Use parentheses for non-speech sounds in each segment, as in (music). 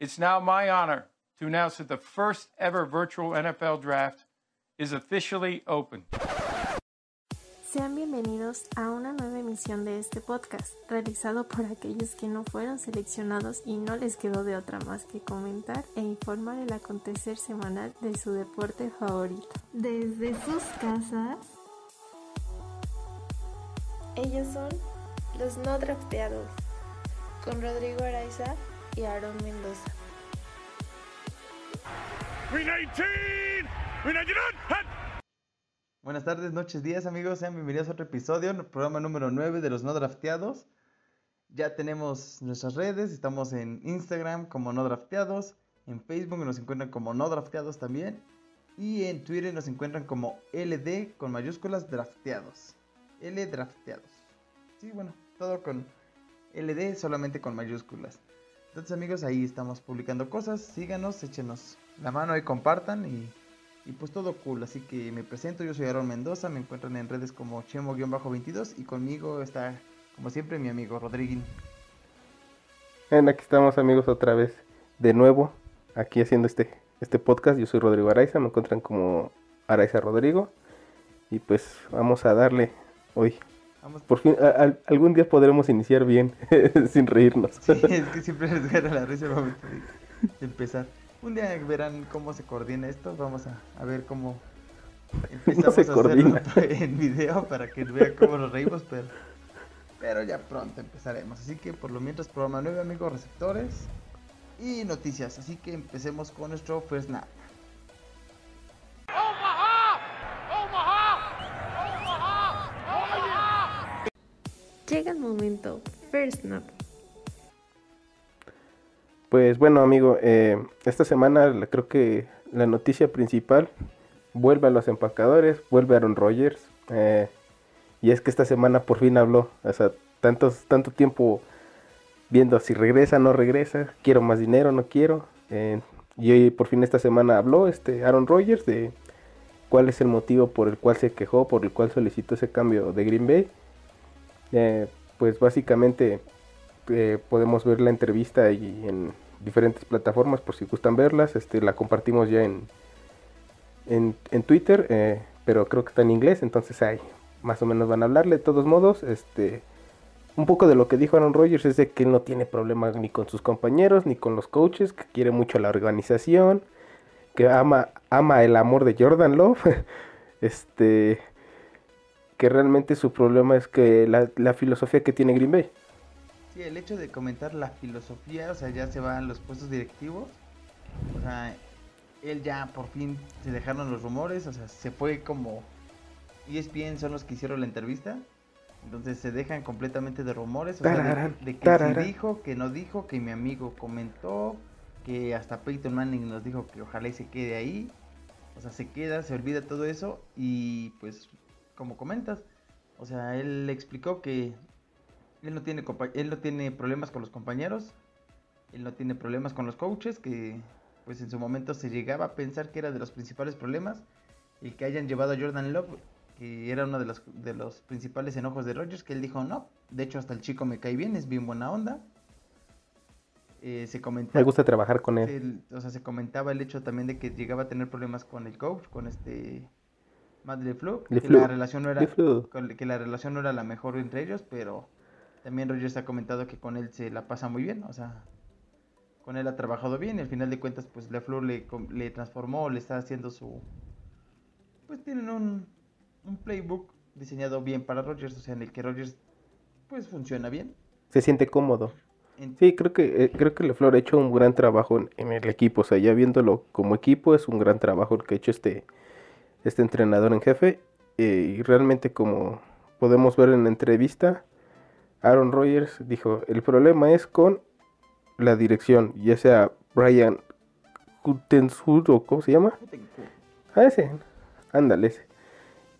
It's now my honor to announce that the first ever virtual NFL draft is officially open. Sean bienvenidos a una nueva emisión de este podcast, realizado por aquellos que no fueron seleccionados y no les quedó de otra más que comentar e informar el acontecer semanal de su deporte favorito. Desde sus casas, ellos son los no drafteados, con Rodrigo Araiza y Aaron Mendoza. Buenas tardes, noches, días amigos, sean bienvenidos a otro episodio, programa número 9 de los no drafteados. Ya tenemos nuestras redes, estamos en Instagram como no drafteados, en Facebook nos encuentran como no drafteados también y en Twitter nos encuentran como LD con mayúsculas drafteados. L drafteados. Sí, bueno, todo con LD solamente con mayúsculas. Entonces amigos, ahí estamos publicando cosas, síganos, échenos la mano y compartan y, y pues todo cool. Así que me presento, yo soy Aaron Mendoza, me encuentran en redes como Chemo-22 y conmigo está como siempre mi amigo Rodriguín. Bien, aquí estamos amigos otra vez de nuevo, aquí haciendo este, este podcast. Yo soy Rodrigo Araiza, me encuentran como Araiza Rodrigo y pues vamos a darle hoy Vamos. Por fin, a- a- algún día podremos iniciar bien, (laughs) sin reírnos. Sí, es que siempre les gana (laughs) la risa el momento de, de empezar. Un día verán cómo se coordina esto, vamos a, a ver cómo empezamos se a hacerlo coordina. (laughs) en video para que vean cómo nos reímos, pero, pero ya pronto empezaremos. Así que por lo mientras programa 9 amigos receptores y noticias. Así que empecemos con nuestro First Snap. Llega el momento, First Snap. Pues bueno, amigo, eh, esta semana creo que la noticia principal vuelve a los empacadores, vuelve Aaron Rodgers. eh, y es que esta semana por fin habló. O sea, tantos, tanto tiempo viendo si regresa, no regresa, quiero más dinero, no quiero. eh, y hoy por fin esta semana habló este Aaron Rodgers de cuál es el motivo por el cual se quejó, por el cual solicitó ese cambio de Green Bay. Eh, pues básicamente eh, podemos ver la entrevista ahí en diferentes plataformas por si gustan verlas. Este, la compartimos ya en, en, Twitter, eh, pero creo que está en inglés, entonces ahí más o menos van a hablarle. De todos modos, este, un poco de lo que dijo Aaron Rodgers es de que él no tiene problemas ni con sus compañeros ni con los coaches, que quiere mucho la organización, que ama, ama el amor de Jordan Love. (laughs) este que realmente su problema es que la, la filosofía que tiene Green Bay. Sí, el hecho de comentar la filosofía, o sea, ya se van los puestos directivos. O sea, él ya por fin se dejaron los rumores, o sea, se fue como ESPN son los que hicieron la entrevista. Entonces se dejan completamente de rumores, o sea, de- de, que tararán. dijo, que no dijo, que mi amigo comentó, que hasta Peyton Manning nos dijo que ojalá y se quede ahí. O sea, se queda, se olvida todo eso y pues como comentas, o sea, él explicó que él no tiene él no tiene problemas con los compañeros, él no tiene problemas con los coaches, que pues en su momento se llegaba a pensar que era de los principales problemas el que hayan llevado a Jordan Love, que era uno de los de los principales enojos de Rodgers, que él dijo no, de hecho hasta el chico me cae bien, es bien buena onda. Eh, se comentaba Me gusta trabajar con él. el- o sea, se comentaba el hecho también de que llegaba a tener problemas con el coach, con este Matt LeFleur, que LeFleur. la relación no era que la relación no era la mejor entre ellos, pero también Rogers ha comentado que con él se la pasa muy bien, o sea, con él ha trabajado bien y al final de cuentas pues LeFleur le, le transformó, le está haciendo su pues tienen un, un playbook diseñado bien para Rogers, o sea, en el que Rogers pues funciona bien. Se siente cómodo. Sí, creo que eh, creo que LeFleur ha hecho un gran trabajo en, en el equipo. O sea, ya viéndolo como equipo, es un gran trabajo el que ha hecho este, este entrenador en jefe. eh, y realmente, como podemos ver en la entrevista, Aaron Rodgers dijo: el problema es con la dirección, ya sea Brian Gutekunst o ¿cómo se llama? Ah, ese. Ándale, ese.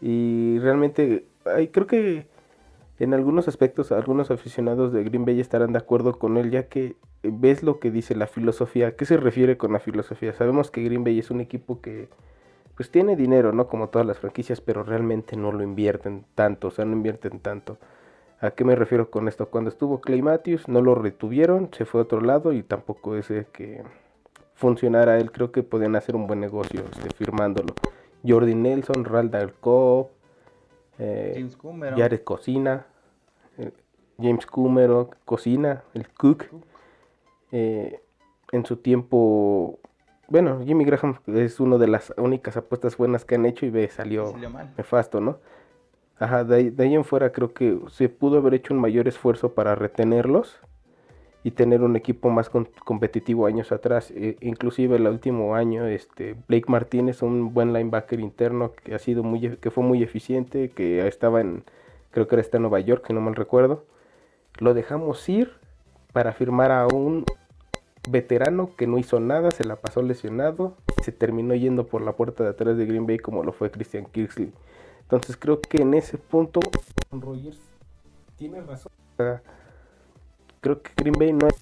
Y realmente, creo que en algunos aspectos, algunos aficionados de Green Bay estarán de acuerdo con él, ya que ves lo que dice la filosofía. ¿A qué se refiere con la filosofía? Sabemos que Green Bay es un equipo que, pues tiene dinero, ¿no? Como todas las franquicias, pero realmente no lo invierten tanto, o sea, no invierten tanto. ¿A qué me refiero con esto? Cuando estuvo Clay Matthews no lo retuvieron, se fue a otro lado y tampoco es que funcionara él. Creo que podían hacer un buen negocio este, firmándolo. Jordi Nelson, Raldal Cobb, eh, James Cumero. Jared Cocina, eh, James Cumero, Cocina, el Cook. Eh, en su tiempo, bueno, Jimmy Graham es una de las únicas apuestas buenas que han hecho y ve, salió, Salió mal. nefasto, ¿no? Ajá, de ahí, de ahí en fuera creo que se pudo haber hecho un mayor esfuerzo para retenerlos y tener un equipo más con- competitivo años atrás. E- inclusive el último año, este Blake Martínez, un buen linebacker interno que ha sido muy, que fue muy eficiente, que estaba en, creo que era está en Nueva York, si no mal recuerdo. Lo dejamos ir para firmar a un veterano que no hizo nada, se la pasó lesionado, se terminó yendo por la puerta de atrás de Green Bay como lo fue Christian Kirksey. Entonces creo que en ese punto Rogers tiene razón. Creo que Green Bay no es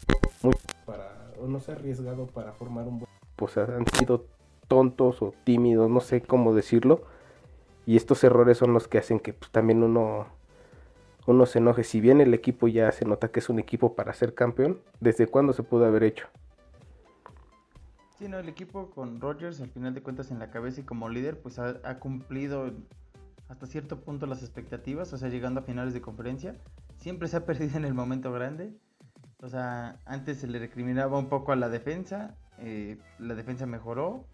muy para no se ha arriesgado para formar un buen pues han sido tontos o tímidos, no sé cómo decirlo. Y estos errores son los que hacen que pues, también uno uno se enoje. Si bien el equipo ya se nota que es un equipo para ser campeón, ¿desde cuándo se pudo haber hecho? Sí, no, el equipo con Rodgers, al final de cuentas, en la cabeza y como líder, pues ha, cumplido hasta cierto punto las expectativas, o sea, llegando a finales de conferencia. Siempre se ha (laughs) perdido en el momento grande. O sea, antes se le recriminaba un poco a la defensa, eh, la defensa mejoró.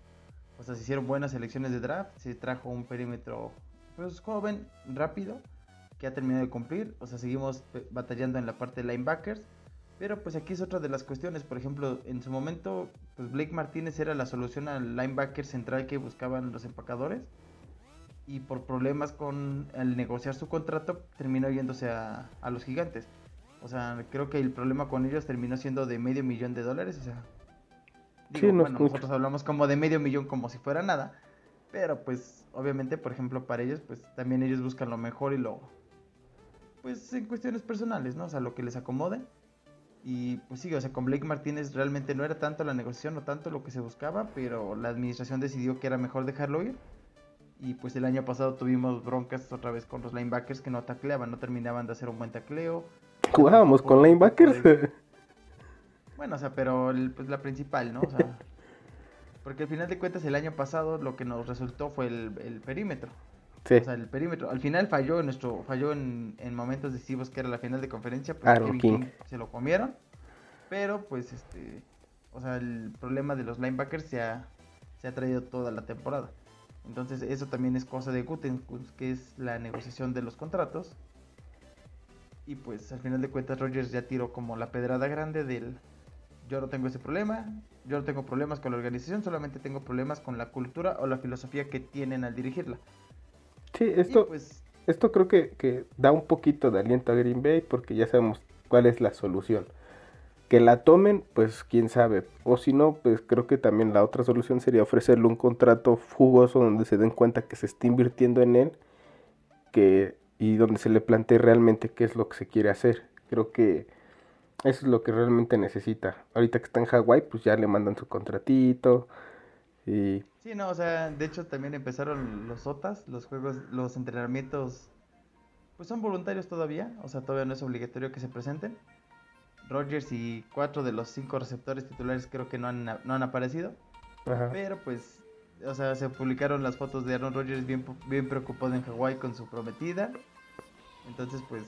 O sea, se hicieron buenas elecciones de draft, se trajo un perímetro pues joven, rápido, que ha terminado de cumplir. O sea, seguimos eh, batallando en la parte de linebackers. Pero pues aquí es otra de las cuestiones. Por ejemplo, en su momento, pues Blake Martínez era la solución al linebacker central que buscaban los empacadores. Y por problemas con al negociar su contrato, terminó yéndose a, a los gigantes. O sea, creo que el problema con ellos terminó siendo de medio millón de dólares. O sea, Sí, no es bueno, nosotros hablamos como de medio millón como si fuera nada. Pero pues, obviamente, por ejemplo, para ellos, pues también ellos buscan lo mejor y lo, pues en cuestiones personales, ¿no? O sea, lo que les acomode. Y pues sí, o sea, con Blake Martínez realmente no era tanto la negociación, no tanto lo que se buscaba, pero la administración decidió que era mejor dejarlo ir. Y pues el año pasado tuvimos broncas otra vez con los linebackers que no tacleaban, no terminaban de hacer un buen tacleo. Jugábamos con linebackers. de- Bueno, o sea, pero el- pues la principal, ¿no? O sea, (laughs) porque al final de cuentas el año pasado lo que nos resultó fue el, el perímetro. Sí, O sea, el perímetro. Al final falló en nuestro, falló en, en momentos decisivos que era la final de conferencia, pues Aaron Kevin King. King se lo comieron. Pero pues este, o sea, el problema de los linebackers se ha, se ha traído toda la temporada. Entonces eso también es cosa de Gutekunst, que es la negociación de los contratos. Y pues al final de cuentas Rogers ya tiró como la pedrada grande del yo no tengo ese problema, yo no tengo problemas con la organización, solamente tengo problemas con la cultura o la filosofía que tienen al dirigirla. Sí, esto, pues esto creo que, que da un poquito de aliento a Green Bay porque ya sabemos cuál es la solución. Que la tomen, pues quién sabe. O si no, pues creo que también la otra solución sería ofrecerle un contrato jugoso donde se den cuenta que se está invirtiendo en él que, y donde se le plantee realmente qué es lo que se quiere hacer. Creo que eso es lo que realmente necesita. Ahorita que está en Hawái, pues ya le mandan su contratito. Y Sí, no, o sea, de hecho también empezaron los OTAs, los juegos, los entrenamientos, pues son voluntarios todavía, o sea, todavía no es obligatorio que se presenten. Rogers y cuatro de los cinco receptores titulares creo que no han, no han aparecido, ajá. pero pues, o sea, se publicaron las fotos de Aaron Rodgers bien, bien preocupado en Hawái con su prometida. Entonces, pues,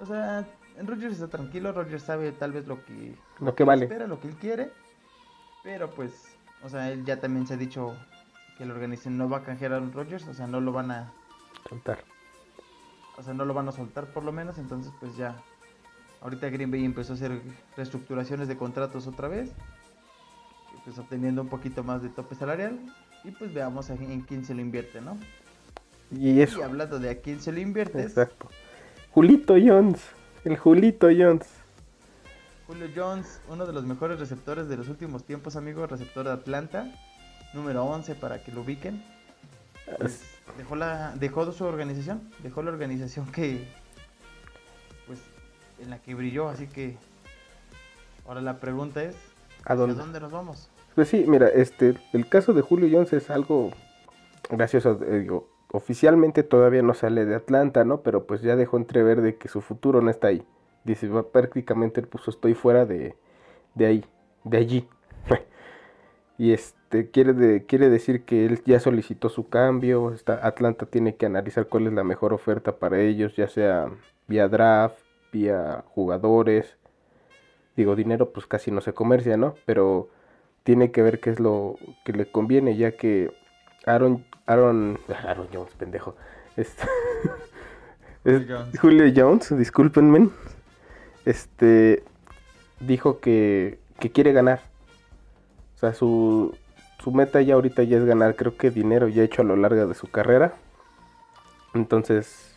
o sea, Rogers está tranquilo, Rogers sabe tal vez lo que, lo que vale. espera, lo que él quiere. Pero pues, o sea, él ya también se ha dicho que la organización no va a canjear a Rodgers, o sea, no lo van a, Soltar. o sea, no lo van a soltar por lo menos, entonces pues ya. Ahorita Green Bay empezó a hacer reestructuraciones de contratos otra vez, pues obteniendo un poquito más de tope salarial y pues veamos en, en quién se lo invierte, ¿no? Y eso. Y hablando de a quién se lo inviertes, Exacto. Julito Jones. El Julito Jones. Julio Jones, uno de los mejores receptores de los últimos tiempos, amigo, receptor de Atlanta, número 11 para que lo ubiquen. Pues, dejó la dejó su organización, dejó la organización que pues en la que brilló, así que ahora la pregunta es ¿A dónde nos vamos? Pues sí, mira, este, el caso de Julio Jones es algo gracioso. eh, digo, oficialmente todavía no sale de Atlanta, ¿no? Pero pues ya dejó entrever de que su futuro no está ahí. Dice, prácticamente puso estoy fuera de, de ahí, de allí. (laughs) y este quiere, de, quiere decir que él ya solicitó su cambio. Está, Atlanta tiene que analizar cuál es la mejor oferta para ellos, ya sea vía draft, vía jugadores. Digo, dinero pues casi no se comercia, ¿no? Pero tiene que ver qué es lo que le conviene, ya que Aaron, Aaron, (laughs) Aaron Jones, pendejo. Este. (laughs) Julio Jones, discúlpenme. Este dijo que, que quiere ganar. O sea, su, su meta ya ahorita ya es ganar. Creo que dinero ya hecho a lo largo de su carrera. Entonces,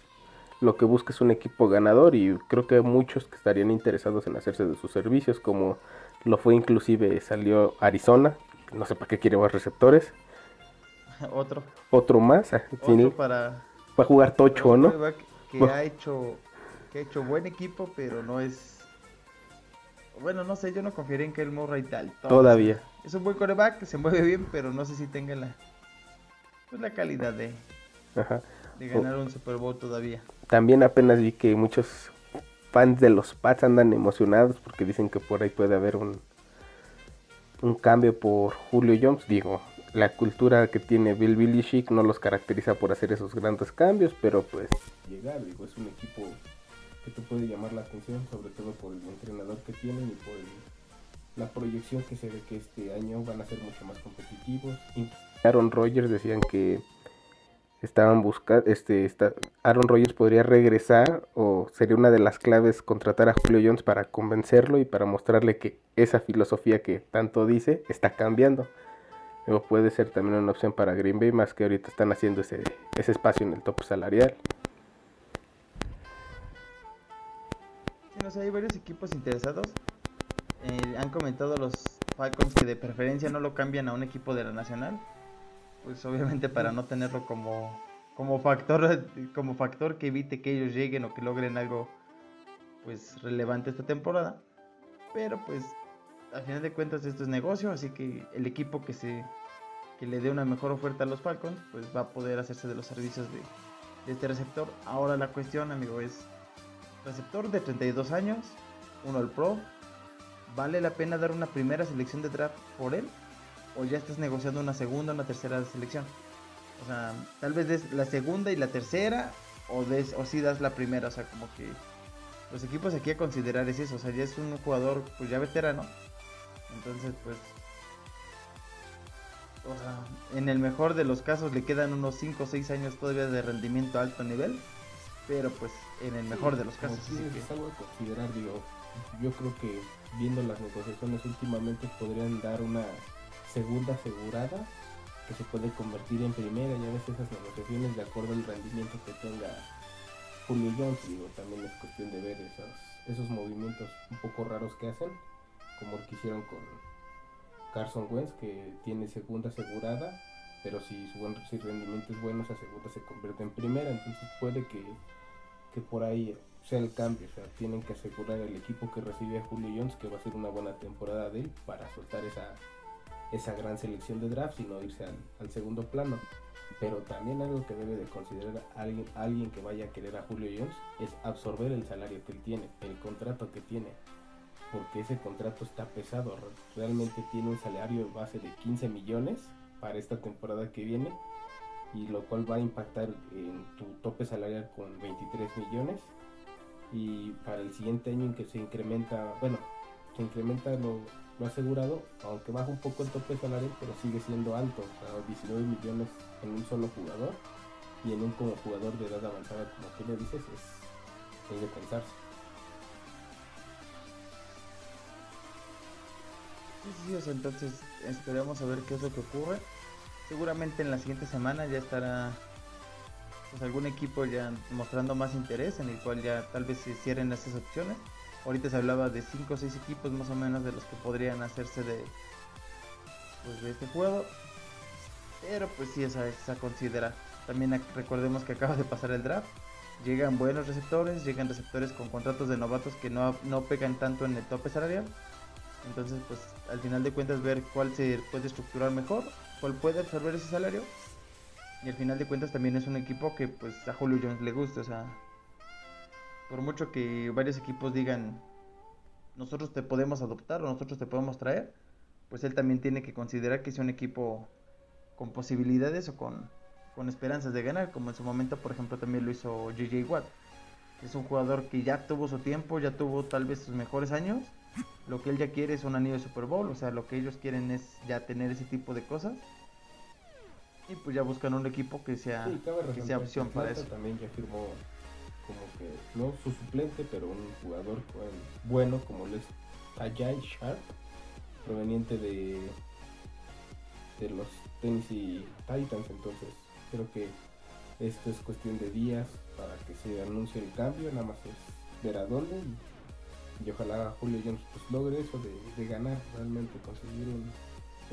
lo que busca es un equipo ganador y creo que hay muchos que estarían interesados en hacerse de sus servicios, como lo fue inclusive salió Arizona, no sé para qué quiere más receptores, (laughs) Otro. otro más, ah, Otro para. para jugar tocho, ¿no? Que Bueno. ha hecho. Que ha hecho buen equipo, pero no es. Bueno, no sé, yo no confiaría en Kyle Murray tal. Todavía. Es un buen coreback, se mueve bien, pero no sé si tenga la. Pues la calidad de, Ajá. de ganar un Super Bowl todavía. También apenas vi que muchos fans de los Pats andan emocionados porque dicen que por ahí puede haber un, un cambio por Julio Jones. Digo, la cultura que tiene Bill Belichick no los caracteriza por hacer esos grandes cambios, pero pues llegar, digo, es un equipo que te puede llamar la atención, sobre todo por el entrenador que tienen y por la proyección que se ve que este año van a ser mucho más competitivos. Aaron Rodgers decían que estaban buscando, este, está- Aaron Rodgers podría regresar o sería una de las claves contratar a Julio Jones para convencerlo y para mostrarle que esa filosofía que tanto dice está cambiando. Puede ser también una opción para Green Bay, más que ahorita están haciendo ese, ese espacio en el top salarial. Hay varios equipos interesados. Eh, han comentado los Falcons que de preferencia no lo cambian a un equipo de la Nacional. Pues obviamente para no tenerlo como, como factor como factor que evite que ellos lleguen o que logren algo pues relevante esta temporada. Pero pues al final de cuentas esto es negocio, así que el equipo que se que le dé una mejor oferta a los Falcons, pues va a poder hacerse de los servicios de, de este receptor. Ahora la cuestión, amigo, es receptor de 32 años, uno al pro. ¿Vale la pena dar una primera selección de draft por él? ¿O ya estás negociando una segunda, una tercera selección? O sea, tal vez des la segunda y la tercera, o, des, o si das la primera. O sea, como que los equipos aquí a considerar es eso. O sea, ya es un jugador pues ya veterano. Entonces, pues... O sea, en el mejor de los casos le quedan unos 5 o 6 años todavía de rendimiento a alto nivel. Pero pues en el mejor de los casos. sí, así que- es algo a considerar, digo, yo creo que viendo las negociaciones últimamente podrían dar una segunda asegurada que se puede convertir en primera y a veces esas negociaciones de acuerdo al rendimiento que tenga Julio Jones, digo, también es cuestión de ver esos, esos movimientos un poco raros que hacen, como el que hicieron con Carson Wentz, que tiene segunda asegurada, pero si su buen si el rendimiento es bueno, esa segunda se convierte en primera, entonces puede que que por ahí sea el cambio. O sea, tienen que asegurar al equipo que recibe a Julio Jones que va a ser una buena temporada de él para soltar esa, esa gran selección de draft y no irse al, al segundo plano. Pero también algo que debe de considerar alguien, alguien que vaya a querer a Julio Jones es absorber el salario que él tiene, el contrato que tiene. Porque ese contrato está pesado. Re- Realmente tiene un salario base de 15 millones para esta temporada que viene y lo cual va a impactar en tu tope salarial con 23 millones y para el siguiente año en que se incrementa, bueno, se incrementa lo, lo asegurado, aunque baja un poco el tope salarial, pero sigue siendo alto, o sea, 19 millones en un solo jugador y en un como jugador de edad avanzada, como tú lo dices, es, es de pensarse. Sea, entonces esperemos a ver qué es lo que ocurre. Seguramente en la siguiente semana ya estará pues algún equipo ya mostrando más interés en el cual ya tal vez se cierren esas opciones. Ahorita se hablaba de 5 o 6 equipos más o menos de los que podrían hacerse de pues de este juego. Pero pues sí, esa es a considerar. También recordemos que acaba de pasar el draft. Llegan buenos receptores, llegan receptores con contratos de novatos que no, no pegan tanto en el tope salarial. Entonces, pues al final de cuentas ver cuál se puede estructurar mejor, cuál puede absorber ese salario Y al final de cuentas también es un equipo que pues a Julio Jones le gusta, o sea, por mucho que varios equipos digan, nosotros te podemos adoptar o nosotros te podemos traer, pues él también tiene que considerar que es un equipo con posibilidades o con, con esperanzas de ganar, como en su momento, por ejemplo, también lo hizo JJ Watt. Es un jugador que ya tuvo su tiempo, ya tuvo tal vez sus mejores años. Lo que él ya quiere es un anillo de Super Bowl, o sea, lo que ellos quieren es ya tener ese tipo de cosas. Y pues ya buscan un equipo que sea, Sí, que sea opción que para eso. También ya firmó como que, no su suplente, pero un jugador bueno como lo es Tajay Sharp, proveniente de, de los Tennessee Titans. Entonces, creo que esto es cuestión de días para que se anuncie el cambio. Nada más es ver a dónde y, y ojalá Julio Jones pues, logre eso de, de ganar realmente, conseguir un,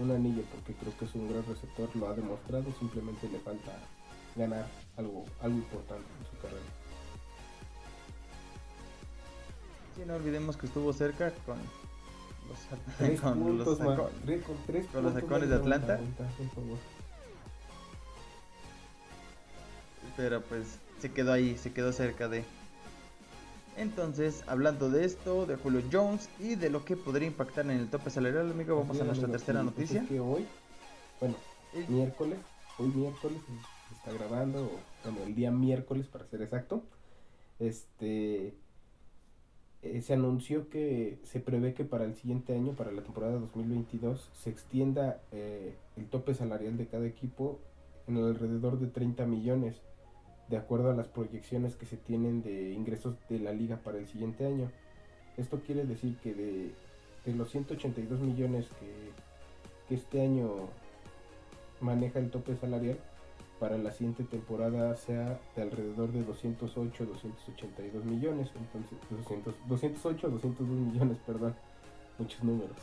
un anillo, porque creo que es un gran receptor, lo ha demostrado. Simplemente le falta ganar algo, algo importante en su carrera. Sí, no olvidemos que estuvo cerca con los, (laughs) Tres con los puntos, ma- saco- tres- con tres con los puntos halcones de Atlanta. pero pues se quedó ahí, se quedó cerca de. Entonces, hablando de esto, de Julio Jones y de lo que podría impactar en el tope salarial, amigo, vamos a nuestra amigo, tercera sí, pues noticia. es que hoy, bueno, miércoles, hoy miércoles se está grabando, o, bueno, el día miércoles para ser exacto, este, eh, se anunció que se prevé que para el siguiente año, para la temporada 2022, se extienda eh, el tope salarial de cada equipo en alrededor de 30 millones, de acuerdo a las proyecciones que se tienen de ingresos de la liga para el siguiente año. Esto quiere decir que de, de los 182 millones que, que este año maneja el tope salarial, para la siguiente temporada sea de alrededor de 208, 282 millones, entonces 200, 208, 202 millones, perdón, muchos números.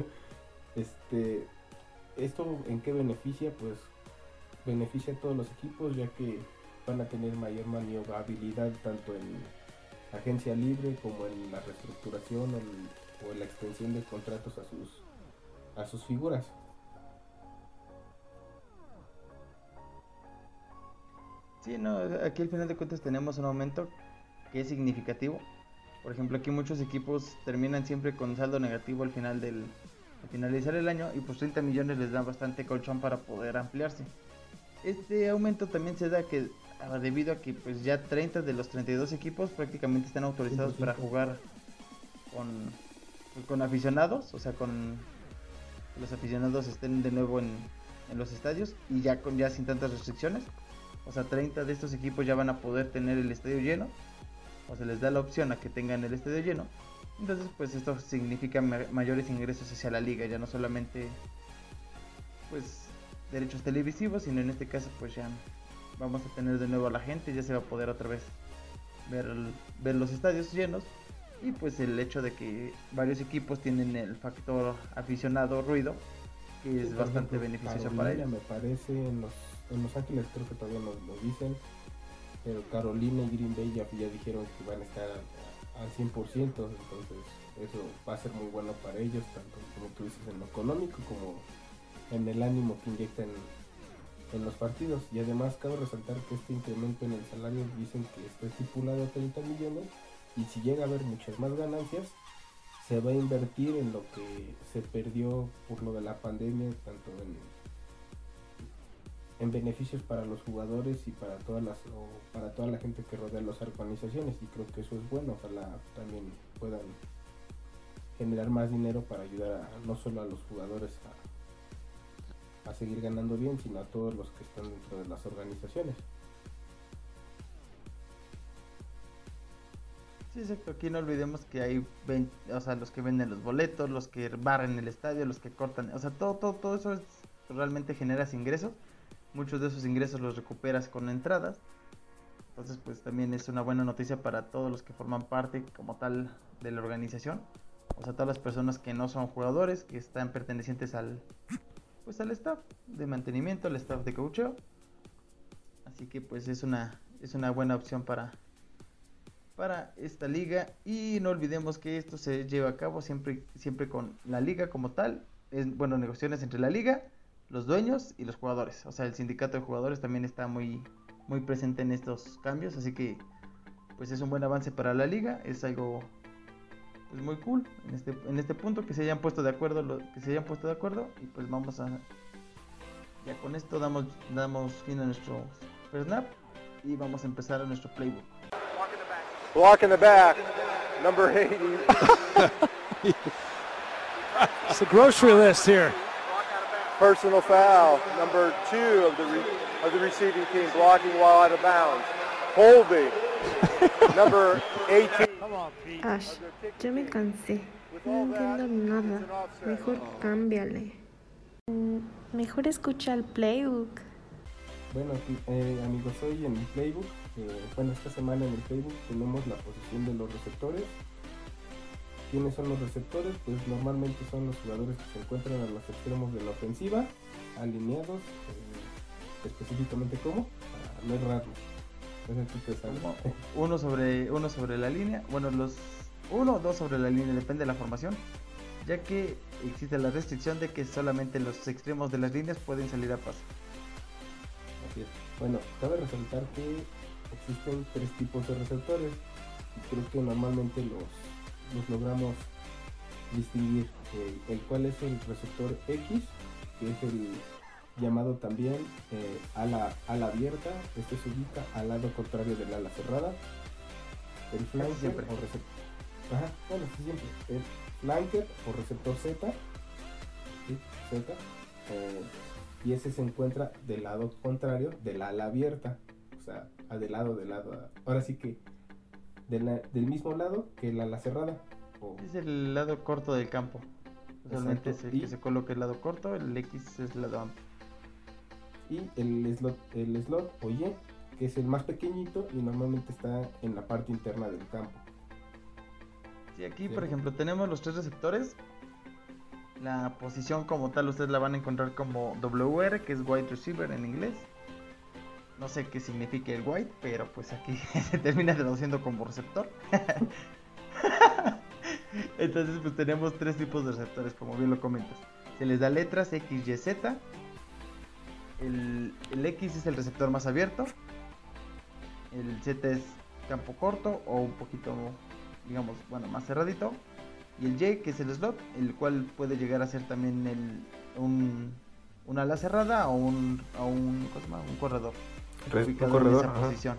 (laughs) este, esto en qué beneficia? Pues beneficia a todos los equipos ya que van a tener mayor maniobrabilidad tanto en agencia libre como en la reestructuración o en- la extensión de contratos a sus a sus figuras. Sí, no, aquí al final de cuentas tenemos un aumento que es significativo. Por ejemplo, aquí muchos equipos terminan siempre con saldo negativo al final del al finalizar el año y pues 30 millones les dan bastante colchón para poder ampliarse. Este aumento también se da que debido a que pues ya 30 de los 32 equipos prácticamente están autorizados para 100%. jugar con pues, con aficionados, o sea, con los aficionados estén de nuevo en, en los estadios y ya con ya sin tantas restricciones. O sea, 30 de estos equipos ya van a poder tener el estadio lleno. O se les da la opción a que tengan el estadio lleno. Entonces, pues esto significa ma- mayores ingresos hacia la liga. Ya no solamente, pues, derechos televisivos, sino en este caso, pues ya vamos a tener de nuevo a la gente. Ya se va a poder otra vez ver, ver los estadios llenos. Y pues el hecho de que varios equipos tienen el factor aficionado ruido, que es bastante ejemplo, beneficioso para ellos. Me parece en los, en los Ángeles creo que todavía no lo dicen, pero Carolina y Green Bay ya, ya dijeron que van a estar al, al 100%, entonces eso va a ser muy bueno para ellos, tanto como tú dices en lo económico como en el ánimo que inyectan en los partidos. Y además cabe resaltar que este incremento en el salario dicen que está estipulado a 30 millones y si llega a haber muchas más ganancias, se va a invertir en lo que se perdió por lo de la pandemia, tanto en, en beneficios para los jugadores y para todas las o para toda la gente que rodea las organizaciones y creo que eso es bueno, ojalá también puedan generar más dinero para ayudar a, no solo a los jugadores a, a seguir ganando bien, sino a todos los que están dentro de las organizaciones. Sí, exacto. Aquí no olvidemos que hay, o sea, los que venden los boletos, los que barren el estadio, los que cortan, o sea, todo, todo, todo eso es- realmente generas ingresos. Muchos de esos ingresos los recuperas con entradas. Entonces, pues también es una buena noticia para todos los que forman parte como tal de la organización. O sea, todas las personas que no son jugadores, que están pertenecientes al, pues al staff de mantenimiento, al staff de coacheo. Así que pues es una, es una buena opción para, para esta liga y no olvidemos que esto se lleva a cabo siempre siempre con la liga como tal es bueno negociaciones entre la liga los dueños y los jugadores. O sea, el sindicato de jugadores también está muy, muy presente en estos cambios, así que pues es un buen avance para la liga, es algo pues muy cool en este, en este punto que se hayan puesto de acuerdo, lo, que se hayan puesto de acuerdo y pues vamos a ya con esto damos damos fin a nuestro snap y vamos a empezar a nuestro playbook. Block in the back, number 80. (laughs) It's the grocery list here. Personal foul, number two of the re- of the receiving team, blocking while out of bounds. Holding, (laughs) number 18. Ash, yo me cansé. No entiendo nada. Mejor cámbiale. Mm, Mejor escucha el playbook. Bueno, eh, amigos, hoy en el playbook, eh, bueno, esta semana en el playbook tenemos la posición de los receptores. ¿Quiénes son los receptores? Pues normalmente son los jugadores que se encuentran a los extremos de la ofensiva, alineados, eh, específicamente como, para no errarnos. Uno sobre uno sobre la línea, bueno, los uno o dos sobre la línea depende de la formación, ya que existe la restricción de que solamente los extremos de las líneas pueden salir a pase. Así es. Bueno, cabe resaltar que existen tres tipos de receptores y creo que normalmente los, los logramos distinguir. eh, el cual es el receptor X, que es el llamado también eh, ala, ala abierta. Este se ubica al lado contrario del ala cerrada. El flanker siempre. o receptor. Ajá, bueno, sí, siempre. El flanker o receptor Z. ¿sí? Z. eh, y ese se encuentra del lado contrario del ala abierta. O sea, a del lado, del lado. Ahora sí que de la- del mismo lado que el ala cerrada. O- Es el lado corto del campo. Usualmente es el que y- se coloca el lado corto, el X es el lado amplio. Y el slot, el slot o Y, que es el más pequeñito y normalmente está en la parte interna del campo. Sí, aquí Sí. por ejemplo tenemos los tres receptores. La posición como tal ustedes la van a encontrar como WR, que es wide receiver en inglés. No sé qué significa el wide, pero pues aquí (laughs) se termina traduciendo como receptor. (laughs) Entonces pues tenemos tres tipos de receptores, como bien lo comentas. Se les da letras X, Y, Z. El, el X es el receptor más abierto. El Z es campo corto o un poquito, digamos, bueno, más cerradito. Y el Y, que es el slot, el cual puede llegar a ser también el, un, un ala cerrada o un, o un, un corredor. Un ubicado corredor, en esa ajá. posición.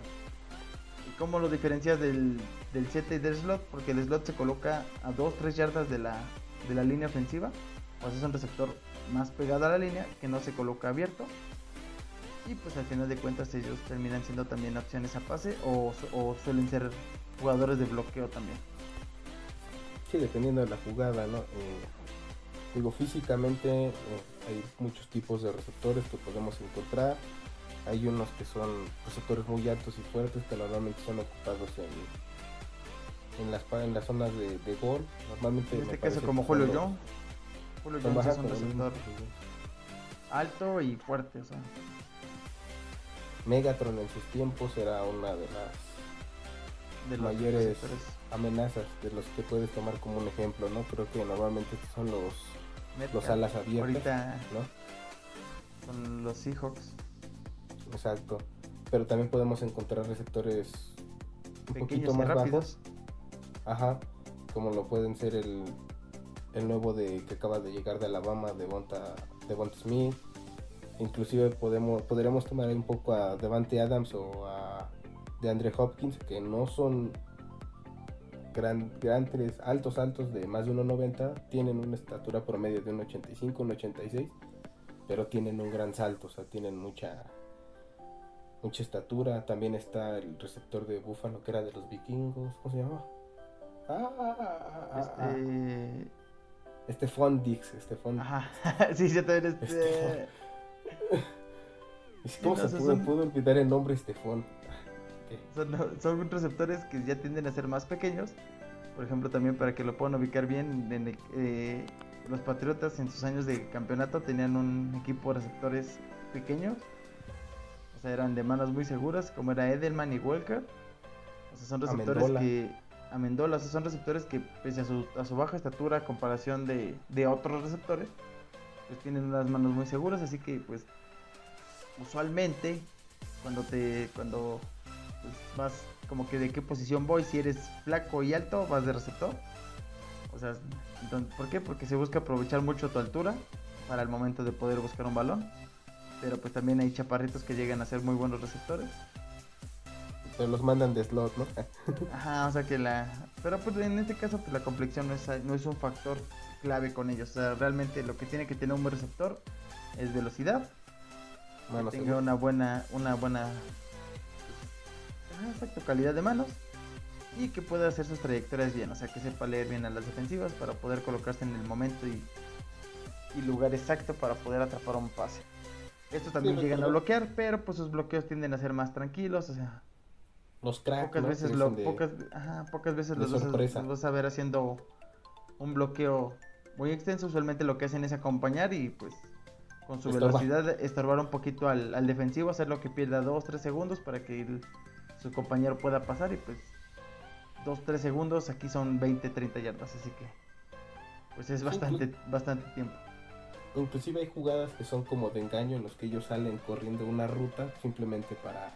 ¿Y cómo lo diferencias del, del Z y del slot? Porque el slot se coloca a 2-3 yardas de la, de la línea ofensiva. Pues es un receptor más pegado a la línea que no se coloca abierto. Y pues al final de cuentas ellos terminan siendo también opciones a pase o, su- o suelen ser jugadores de bloqueo también. Sí, dependiendo de la jugada, ¿no? Eh, digo, físicamente eh, hay muchos tipos de receptores que podemos encontrar. Hay unos que son receptores muy altos y fuertes que normalmente son ocupados en, en, las, en las zonas de, de gol. Normalmente En este caso como Julio Jones. Julio Jones es un receptor alto y fuerte. O sea, Megatron en sus tiempos era una de las de mayores amenazas de los que puedes tomar como un ejemplo, ¿no? Creo que normalmente estos son los, los alas abiertas, Ahorita ¿no? son los Seahawks. Exacto. Pero también podemos encontrar receptores un Pequeños poquito más rápidos. bajos. Ajá. Como lo pueden ser el, el nuevo de que acaba de llegar de Alabama, Devonta, Devonta Smith. Inclusive podemos, podríamos tomar un poco a Devante Adams o a DeAndre Hopkins, que no son gran, grandes, altos, altos de más de 1,90. Tienen una estatura promedio de 1,85, 1,86. Pero tienen un gran salto, o sea, tienen mucha mucha estatura. También está el receptor de Búfalo que era de los vikingos. ¿Cómo se llama? Ah, ah, ah, ah, ah. Este... Stephon Dix. Stephon. Ajá. (laughs) sí, yo también este... Este- (laughs) ¿Cómo se pudo, son- pudo olvidar el nombre Stephon? Son, son receptores que ya tienden a ser más pequeños. Por ejemplo, también para que lo puedan ubicar bien, en eh, los Patriotas en sus años de campeonato tenían un equipo de receptores pequeños. O sea, eran de manos muy seguras, como era Edelman y Walker. O sea, son receptores Amendola. que... Amendola, o sea, son receptores que pese a su, a su baja estatura a comparación de, de otros receptores, pues tienen unas manos muy seguras, así que pues usualmente cuando te cuando pues, vas como que de qué posición voy, si eres flaco y alto, vas de receptor. O sea, entonces, ¿por qué? Porque se busca aprovechar mucho tu altura para el momento de poder buscar un balón. Pero pues también hay chaparritos que llegan a ser muy buenos receptores. Pero los mandan de slot, ¿no? (laughs) Ajá, o sea que la... Pero pues en este caso pues la complexión no es, no es un factor clave con ellos. O sea, realmente lo que tiene que tener un buen receptor es velocidad. Manos que tenga seguras. una buena, una buena pues, exacto, calidad de manos. Y que pueda hacer sus trayectorias bien. O sea, que sepa leer bien a las defensivas para poder colocarse en el momento y, y lugar exacto para poder atrapar un pase. Estos también Sí, llegan a bloquear, pero pues sus bloqueos tienden a ser más tranquilos. O sea, Los cracks, pocas ¿no? veces Que lo, dicen de- pocas, ajá, pocas veces de los vas, a, sorpresa. los vas a ver haciendo un bloqueo muy extenso. Usualmente lo que hacen es acompañar y pues con su velocidad estorbar un poquito al, al defensivo, hacer lo que pierda 2-3 segundos para que el- su compañero pueda pasar y pues 2-3 segundos aquí son 20-30 yardas, así que pues es bastante, bastante tiempo. Inclusive hay jugadas que son como de engaño en los que ellos salen corriendo una ruta simplemente para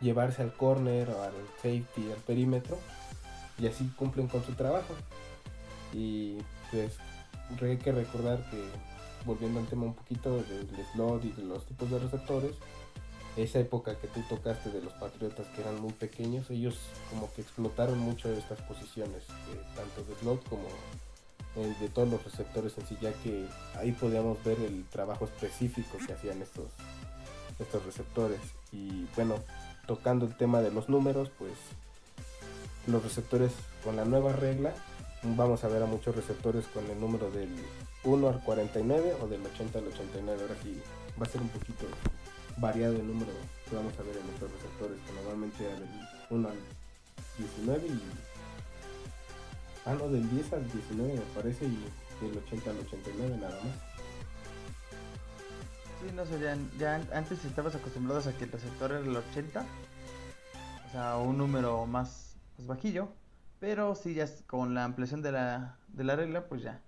llevarse al corner o al safety, al perímetro y así cumplen con su trabajo. Y pues hay que recordar que volviendo al tema un poquito del slot y de los tipos de receptores, esa época que tú tocaste de los Patriotas que eran muy pequeños, ellos como que explotaron mucho estas posiciones, eh, tanto de slot como eh, de todos los receptores en sí, ya que ahí podíamos ver el trabajo específico que hacían estos, estos receptores. Y bueno, tocando el tema de los números, pues los receptores con la nueva regla, vamos a ver a muchos receptores con el número del 1 al 49 o del 80 al 89. Ahora sí va a ser un poquito variado el número que vamos a ver en estos receptores, que normalmente del 1 al 19 y Ah, no, del 10 al 19 me parece y del 80 al 89 nada más. Sí, no sé, ya, ya an- antes estabas acostumbrados a que el receptor era el 80, o sea, un número más, más bajillo, pero sí, ya con la ampliación de la, de la regla, pues ya,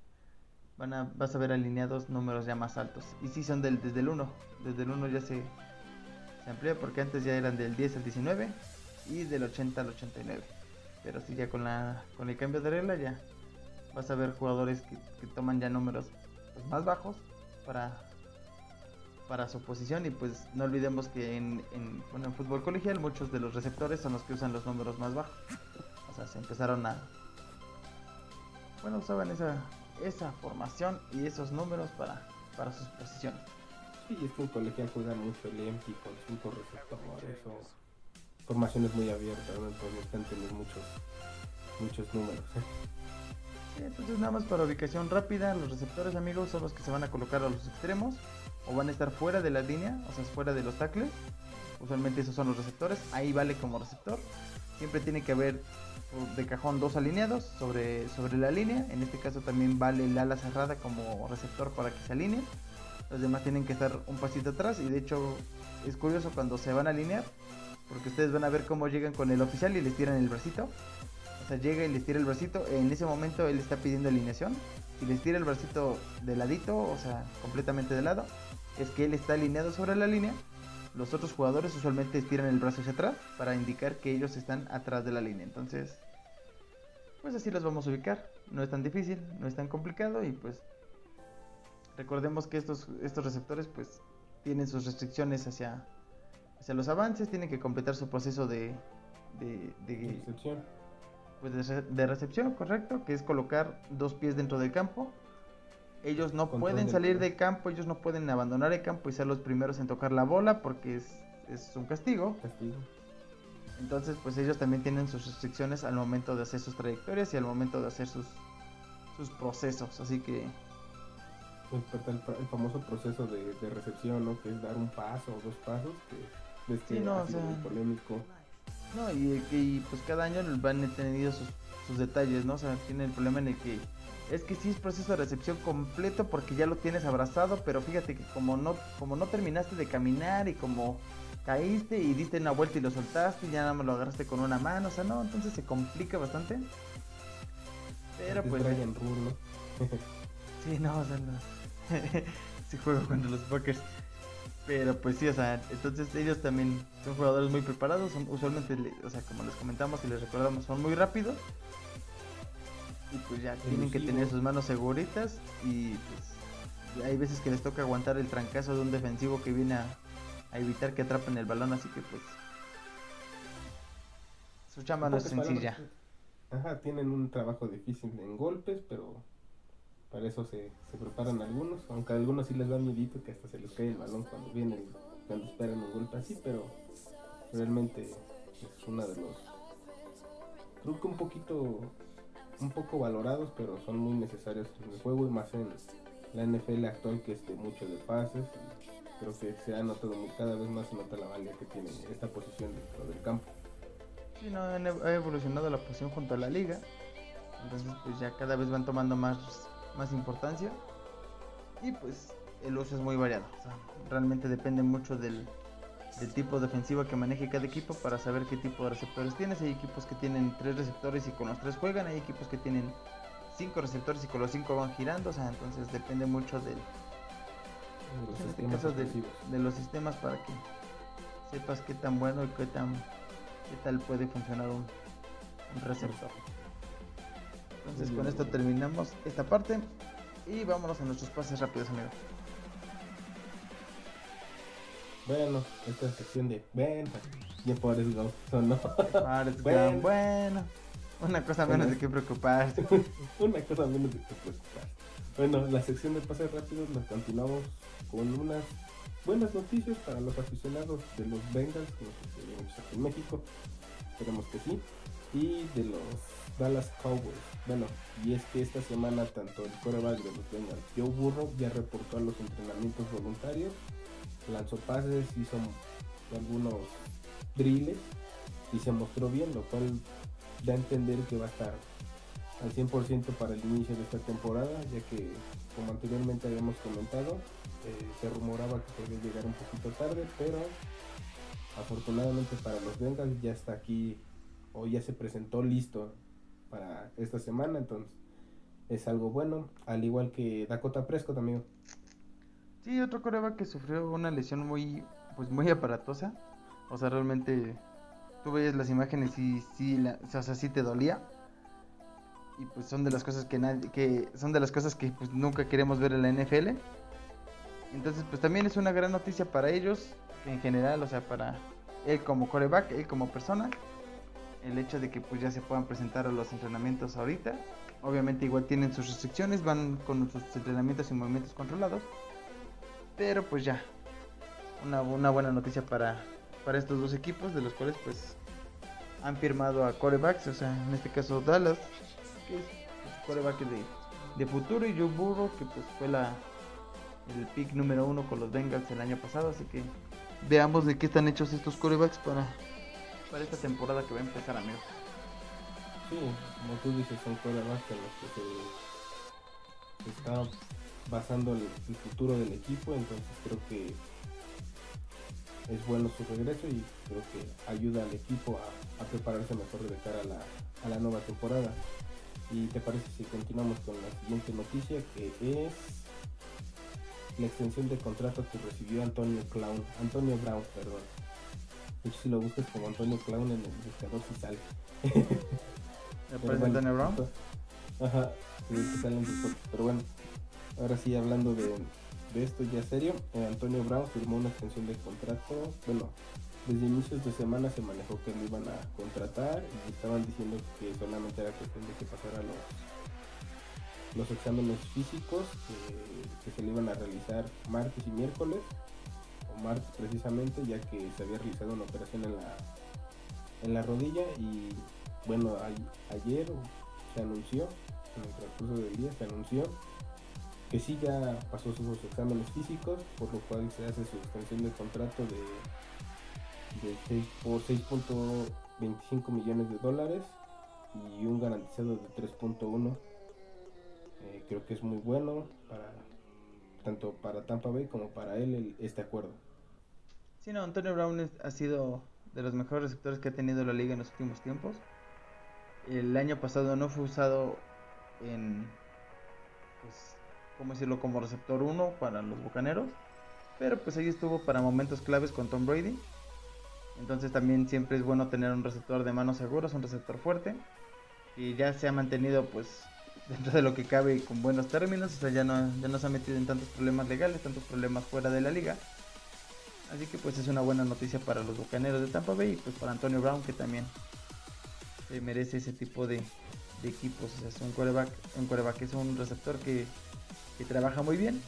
van a, vas a ver alineados números ya más altos, y sí son del, desde el 1, desde el 1 ya se, se amplía, porque antes ya eran del 10 al 19 y del 80 al 89, pero sí, ya con, la, con el cambio de regla ya vas a ver jugadores que, toman ya números pues, más bajos para para su posición. Y pues no olvidemos que en, bueno, en fútbol colegial muchos de los receptores son los que usan los números más bajos. O sea, se empezaron a... Bueno, usaban esa, esa formación y esos números para, para sus posiciones. Sí, es que en colegial juegan mucho el empty con 5 receptores o formaciones muy abiertas, ¿no? entonces necesitan tener muchos, muchos números. (laughs) Sí, entonces nada más para ubicación rápida, los receptores amigos son los que se van a colocar a los extremos o van a estar fuera de la línea, o sea, fuera de los tackles. Usualmente esos son los receptores, ahí vale como receptor. Siempre tiene que haber uh, de cajón dos alineados sobre, sobre la línea. En este caso también vale el ala cerrada como receptor para que se alineen. Los demás tienen que estar un pasito atrás y de hecho es curioso cuando se van a alinear porque ustedes van a ver cómo llegan con el oficial y les tiran el bracito. O sea, llega y les tira el bracito. En ese momento él está pidiendo alineación. Si les tira el bracito de ladito, o sea, completamente de lado, es que él está alineado sobre la línea. Los otros jugadores usualmente estiran el brazo hacia atrás para indicar que ellos están atrás de la línea. Entonces, pues así los vamos a ubicar. No es tan difícil, no es tan complicado y pues recordemos que estos, estos receptores pues tienen sus restricciones hacia, hacia los avances, tienen que completar su proceso de, de, de- Excepción. pues de, de recepción, correcto, que es colocar dos pies dentro del campo. Ellos no Control pueden salir del campo, ellos no pueden abandonar el campo y ser los primeros en tocar la bola porque es, es un castigo. Castigo. Entonces, pues ellos también tienen sus restricciones al momento de hacer sus trayectorias y al momento de hacer sus, sus procesos. Así que, El, el- el famoso proceso de, de recepción, ¿no? Que es dar un paso o dos pasos, que que Sí, no, o sea- polémico. no, y, y, pues cada año van tenido sus, sus detalles, ¿no? O sea, tiene el problema en el que es que sí es proceso de recepción completo porque ya lo tienes abrazado, pero fíjate que como no, como no terminaste de caminar y como caíste y diste una vuelta y lo soltaste y ya nada más lo agarraste con una mano, o sea, no, entonces se complica bastante. Pero Es pues, Brian Rule, ¿no? (laughs) sí, no, o sea, no. (laughs) si juego contra los Packers. Pero pues sí, o sea, entonces ellos también son jugadores muy preparados, son usualmente, o sea, como les comentamos y les recordamos, son muy rápidos. Y pues ya tienen que tener sus manos seguritas y pues hay veces que les toca aguantar el trancazo de un defensivo que viene a, a evitar que atrapen el balón, así que pues su chamba no es sencilla. Ajá, tienen un trabajo difícil en golpes, pero para eso se, se preparan algunos, aunque a algunos sí les da miedito que hasta se les cae el balón cuando vienen, cuando esperan un golpe así, pero realmente es uno de los, creo que un poquito, un poco valorados, pero son muy necesarios en el juego y más en la NFL actual que es de mucho de pases. creo que se ha notado cada vez más se nota la valía que tiene esta posición dentro del campo. Sí, no, ha evolucionado la posición junto a la liga. Entonces, pues ya cada vez van tomando más, más importancia. Y pues el uso es muy variado. o sea, realmente depende mucho del, del tipo de ofensiva que maneje cada equipo para saber qué tipo de receptores tienes. Hay equipos que tienen tres receptores y con los tres juegan. Hay equipos que tienen cinco receptores y con los cinco van girando. O sea, entonces depende mucho del, Los en este sistemas caso de, ofensivos. de los sistemas para que sepas qué tan bueno y qué tan qué tal puede funcionar un, un receptor. Entonces con esto terminamos esta parte y vámonos a nuestros pases rápidos amigos. Bueno, esta sección de ven, ya Forrest Gump sonó. Forrest Bueno. Gump, bueno, una cosa menos Bueno. de qué preocuparse. (laughs) Una cosa menos de que preocupar. Bueno, la sección de pases rápidos la continuamos con unas buenas noticias para los aficionados de los Bengals, tenemos aquí en México, esperemos que sí, y de los Dallas Cowboys. Bueno, y es que esta semana tanto el coreback de los Bengals, Joe Burrow, ya reportó a los entrenamientos voluntarios, lanzó pases, hizo algunos drills y se mostró bien, lo cual da a entender que va a estar al 100% para el inicio de esta temporada, ya que como anteriormente habíamos comentado, eh, se rumoraba que podría llegar un poquito tarde, pero afortunadamente para los Bengals ya está aquí o ya se presentó listo para esta semana, entonces es algo bueno, al igual que Dakota Prescott amigo. Sí, otro coreback que sufrió una lesión muy, pues muy aparatosa. O sea, realmente tú veías las imágenes y sí, la, o sea, sí te dolía. Y pues son de las cosas que nadie, que son de las cosas que pues nunca queremos ver en la NFL. Entonces, pues también es una gran noticia para ellos, en general, o sea, para él como coreback, él como persona. El hecho de que pues ya se puedan presentar a los entrenamientos ahorita. Obviamente igual tienen sus restricciones, van con sus entrenamientos y movimientos controlados. Pero pues ya, una, una buena noticia para, para estos dos equipos, de los cuales pues han firmado a corebacks, o sea, en este caso Dallas, que es coreback de, de futuro, y Joe Burrow, que pues fue la, el pick número uno con los Bengals el año pasado, así que veamos de qué están hechos estos corebacks para, para esta temporada que va a empezar, amigo. Sí, como tú dices, son corebacks en los que basando el, el futuro del equipo, entonces creo que es bueno su regreso y creo que ayuda al equipo a, a prepararse mejor de cara a la, a la nueva temporada. ¿Y te parece si continuamos con la siguiente noticia que es la extensión de contrato que recibió Antonio Clown, Antonio Brown, perdón. De hecho, si lo buscas como Antonio Clown en el buscador si sale. ¿Me Pero parece bueno, Antonio Brown? Ajá, sí, salen sus fotos. Pero bueno, ahora sí hablando de, esto ya serio, eh, Antonio Brown firmó una extensión de contrato. Bueno, desde inicios de semana se manejó que lo iban a contratar y estaban diciendo que solamente era cuestión de que pasara los los exámenes físicos que, se le iban a realizar martes y miércoles o martes precisamente ya que se había realizado una operación en la en la rodilla y bueno ayer se anunció en el transcurso del día se anunció que sí ya pasó sus exámenes físicos por lo cual se hace su extensión de contrato de, de seis- por 6.25 millones de dólares y un garantizado de 3.1 eh, creo que es muy bueno para tanto para Tampa Bay como para él el- este acuerdo Sí, no, Antonio Brown ha sido de los mejores receptores que ha tenido la liga en los últimos tiempos. El año pasado no fue usado en, como decirlo, como receptor 1 para los Bucaneros. Pero pues ahí estuvo para momentos claves con Tom Brady. Entonces también siempre es bueno tener un receptor de manos seguros, un receptor fuerte. Y ya se ha mantenido pues (laughs) dentro de lo que cabe y con buenos términos. O sea, ya no, ya no se ha metido en tantos problemas legales, tantos problemas fuera de la liga. Así que pues es una buena noticia para los Bucaneros de Tampa Bay y pues para Antonio Brown que también se merece ese tipo de, equipos. O sea, es un quarterback, un quarterback es un receptor que, que trabaja muy bien.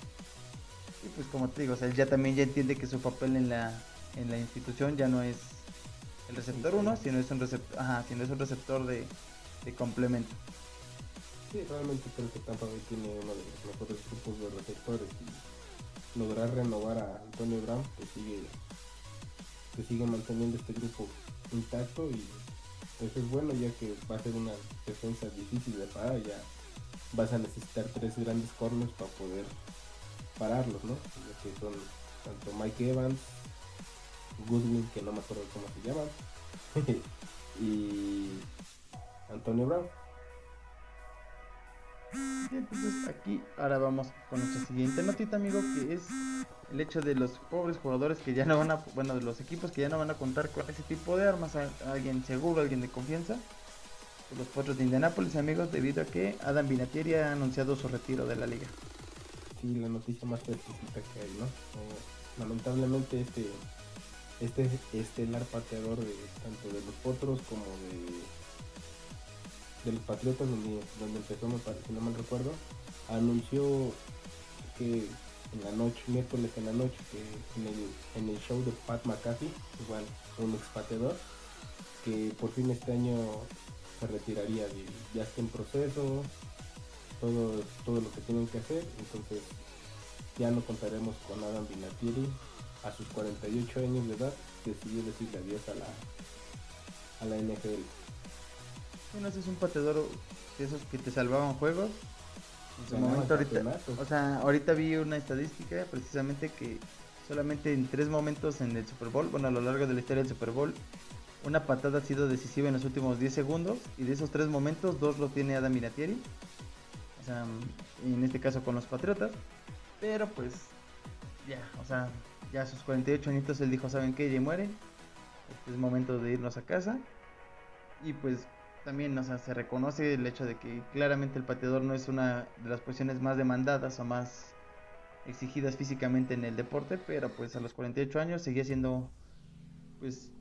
Y pues como te digo, o sea, él ya también ya entiende que su papel en la, en la institución ya no es el receptor 1, sino es un receptor, ajá, sino es un receptor de, de complemento. Sí, realmente creo que Tampa Bay tiene uno de los mejores grupos de receptores y lograr renovar a Antonio Brown que sigue que sigue manteniendo este grupo intacto y eso es bueno ya que va a ser una defensa difícil de parar ya vas a necesitar tres grandes corners para poder pararlos, ¿no? Que son tanto Mike Evans, Goodwin, que no me acuerdo cómo se llaman, (laughs) y Antonio Brown. Entonces aquí ahora vamos con nuestra siguiente notita, amigo, que es el hecho de los pobres jugadores que ya no van a, bueno, de los equipos que ya no van a contar con ese tipo de armas, alguien seguro, alguien de confianza. Los potros de Indianápolis, amigos, debido a que Adam Vinatieri ha anunciado su retiro de la liga. sí la noticia más fresquita que hay, ¿no? Eh, lamentablemente este este estelar pateador de tanto de los potros como de de los patriotas donde, donde empezó me parece si no mal recuerdo anunció que en la noche miércoles en la noche que en el, en el show de Pat McAfee igual un ex pateador que por fin este año se retiraría de- ya está en proceso todo, todo lo que tienen que hacer, entonces ya no contaremos con Adam Vinatieri a sus 48 años de edad, decidió decirle adiós a la, a la NFL. Bueno, ese es un pateador de esos que te salvaban juegos. En su momento ahorita, o sea, ahorita vi una estadística precisamente que solamente en tres momentos en el Super Bowl, bueno, a lo largo de la historia del Super Bowl, una patada ha sido decisiva en los últimos 10 segundos y de esos tres momentos, dos lo tiene Adam Vinatieri. O sea, en este caso con los Patriotas. Pero pues, ya, o sea, ya a sus 48 añitos él dijo, ¿saben qué? Ya mueren. Este es momento de irnos a casa. Y pues también o sea, se reconoce el hecho de que claramente el pateador no es una de las posiciones más demandadas o más exigidas físicamente en el deporte, pero pues a los 48 años seguía siendo, pues,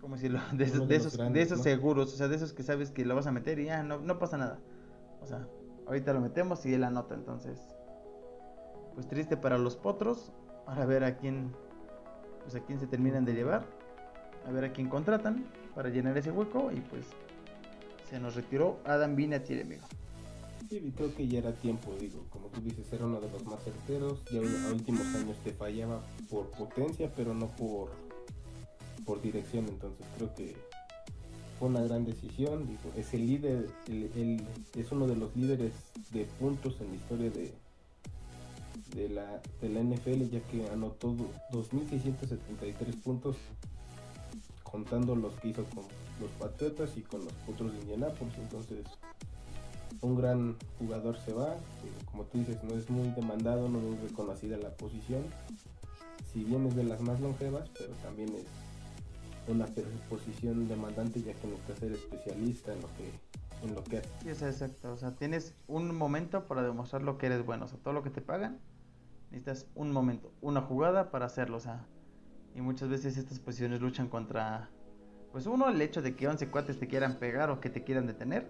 ¿cómo decirlo? (laughs) De esos, de esos, de grandes, esos ¿no? seguros, o sea, de esos que sabes que lo vas a meter y ya no, no pasa nada. O sea, ahorita lo metemos y él anota, entonces, pues triste para los potros, para ver a quién, pues a quién se terminan de llevar, a ver a quién contratan para llenar ese hueco y pues se nos retiró Adam Vinatieri, amigo. Sí, y creo que ya era tiempo, digo, como tú dices, era uno de los más certeros, ya a últimos años te fallaba por potencia, pero no por, por dirección, entonces creo que fue una gran decisión, digo, es el líder, el- es uno de los líderes de puntos en la historia de, de la, de la NFL, ya que anotó do- 2.673 puntos, contando los que hizo con los Patriotas y con los Potros de Indianapolis, entonces un gran jugador se va, como tú dices, no es muy demandado, no es reconocida la posición, si bien es de las más longevas, pero también es una posición demandante ya que necesitas ser especialista en lo que, en lo que hace. Sí, o sea, exacto. O sea, tienes un momento para demostrar lo que eres bueno. O sea, todo lo que te pagan, necesitas un momento, una jugada para hacerlo. O sea, y muchas veces estas posiciones luchan contra, pues uno, el hecho de que 11 cuates te quieran pegar o que te quieran detener.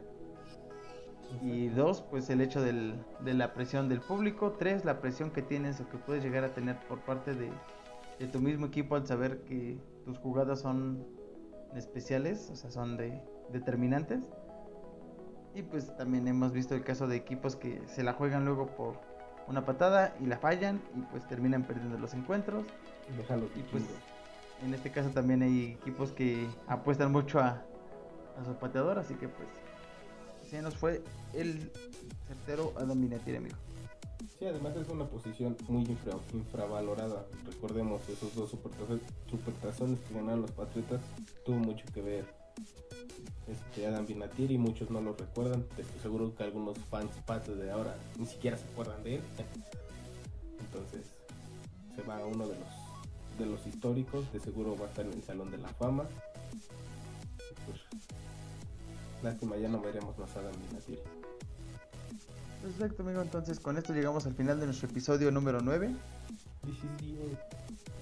Y dos, pues el hecho del- de la presión del público. Tres, la presión que tienes o que puedes llegar a tener por parte de, de tu mismo equipo al saber que tus jugadas son especiales, o sea, son de determinantes. Y pues también hemos visto el caso de equipos que se la juegan luego por una patada y la fallan y pues terminan perdiendo los encuentros. Deja los Y pues en este caso también hay equipos que apuestan mucho a, a su pateador, así que pues se nos fue el certero Adam Vinatieri, amigo. Sí, además es una posición muy infra- infravalorada. Recordemos esos dos supertazo- supertazones que ganaron los Patriotas. Tuvo mucho que ver Este Adam Vinatieri, muchos no lo recuerdan, seguro que algunos fans patos de ahora ni siquiera se acuerdan de él. Entonces, se va a uno de los de los históricos, de seguro va a estar en el Salón de la Fama. Pues, lástima, ya no veremos más a Adam Vinatieri. Perfecto, amigo. Entonces, con esto llegamos al final de nuestro episodio número 9. This is the end.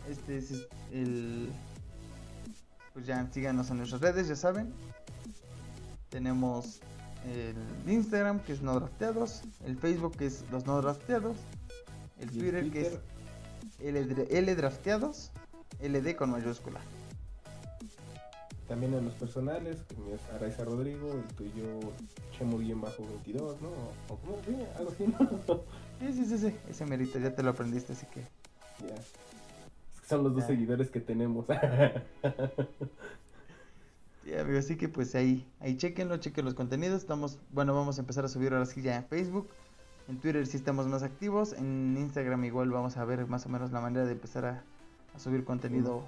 Este es el. Pues ya síganos en nuestras redes, ya saben. Tenemos el Instagram que es no drafteados, el Facebook que es los no drafteados, el Twitter que es. L, L drafteados, LD con mayúscula. También en los personales, que es Araiza Rodrigo, el tuyo Chemo-22, ¿no? O como sí, algo así, (laughs) ¿no? Sí, sí, sí, sí, ese merito, ya te lo aprendiste, así que. ya. Son los dos Ya. seguidores que tenemos. (laughs) Amigo, así que pues ahí, ahí chequenlo, chequen los contenidos. Estamos, bueno, vamos a empezar a subir ahora sí ya en Facebook. En Twitter sí estamos más activos. En Instagram igual vamos a ver más o menos la manera de empezar a, a subir contenido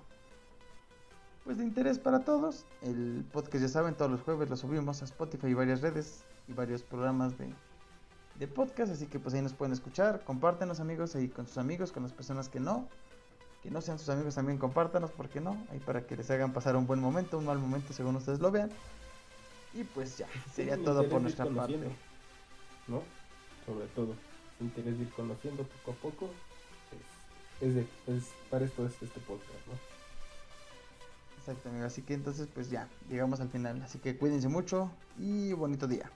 pues de interés para todos. El podcast ya saben, todos los jueves lo subimos a Spotify y varias redes y varios programas de, de podcast. Así que pues ahí nos pueden escuchar. Compártenos amigos ahí con sus amigos, con las personas que no. Que no sean sus amigos también compártanos, ¿por qué no? Ahí para que les hagan pasar un buen momento, un mal momento según ustedes lo vean. Y pues ya, sería Sí, todo por nuestra parte. ¿No? Sobre todo, interés de ir conociendo poco a poco. Es, es de, es- para esto es este podcast, ¿no? Exacto, amigo. Así que entonces pues ya, llegamos al final. Así que cuídense mucho y bonito día.